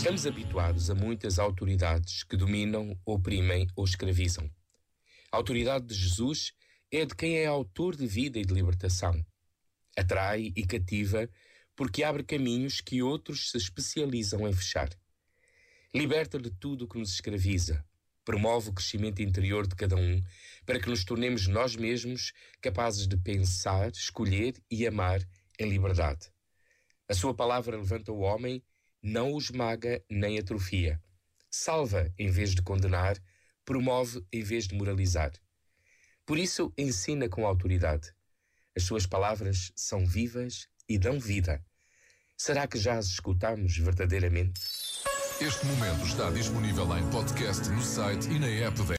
Estamos habituados a muitas autoridades que dominam, oprimem ou escravizam. A autoridade de Jesus é de quem é autor de vida e de libertação. Atrai e cativa porque abre caminhos que outros se especializam em fechar. Liberta de tudo o que nos escraviza. Promove o crescimento interior de cada um para que nos tornemos nós mesmos capazes de pensar, escolher e amar em liberdade. A sua palavra levanta o homem não o esmaga nem atrofia. Salva em vez de condenar, promove em vez de moralizar. Por isso, ensina com autoridade. As suas palavras são vivas e dão vida. Será que já as escutamos verdadeiramente? Este momento está disponível em podcast no site e na app da